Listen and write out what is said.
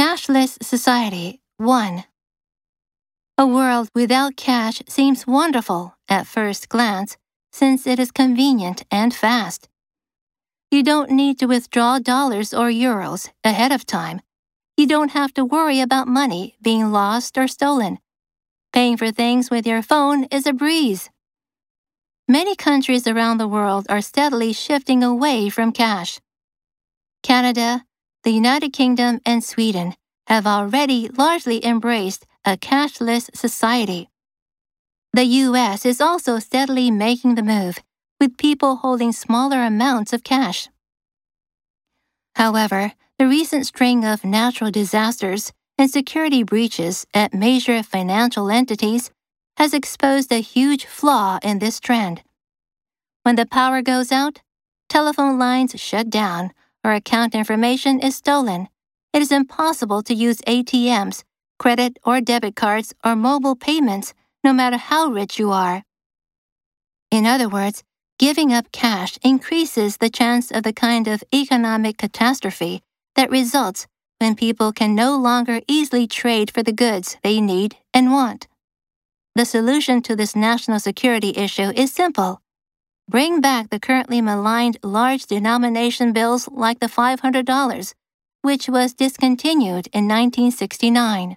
Cashless Society 1. A world without cash seems wonderful at first glance since it is convenient and fast. You don't need to withdraw dollars or euros ahead of time. You don't have to worry about money being lost or stolen. Paying for things with your phone is a breeze. Many countries around the world are steadily shifting away from cash. Canada, the United Kingdom, and Sweden have already largely embraced a cashless society. The US is also steadily making the move, with people holding smaller amounts of cash. However, the recent string of natural disasters and security breaches at major financial entities has exposed a huge flaw in this trend. When the power goes out, telephone lines shut down, or account information is stolen, it is impossible to use ATMs, credit or debit cards, or mobile payments, no matter how rich you are. In other words, giving up cash increases the chance of the kind of economic catastrophe that results when people can no longer easily trade for the goods they need and want. The solution to this national security issue is simple bring back the currently maligned large denomination bills like the $500, which was discontinued in 1969.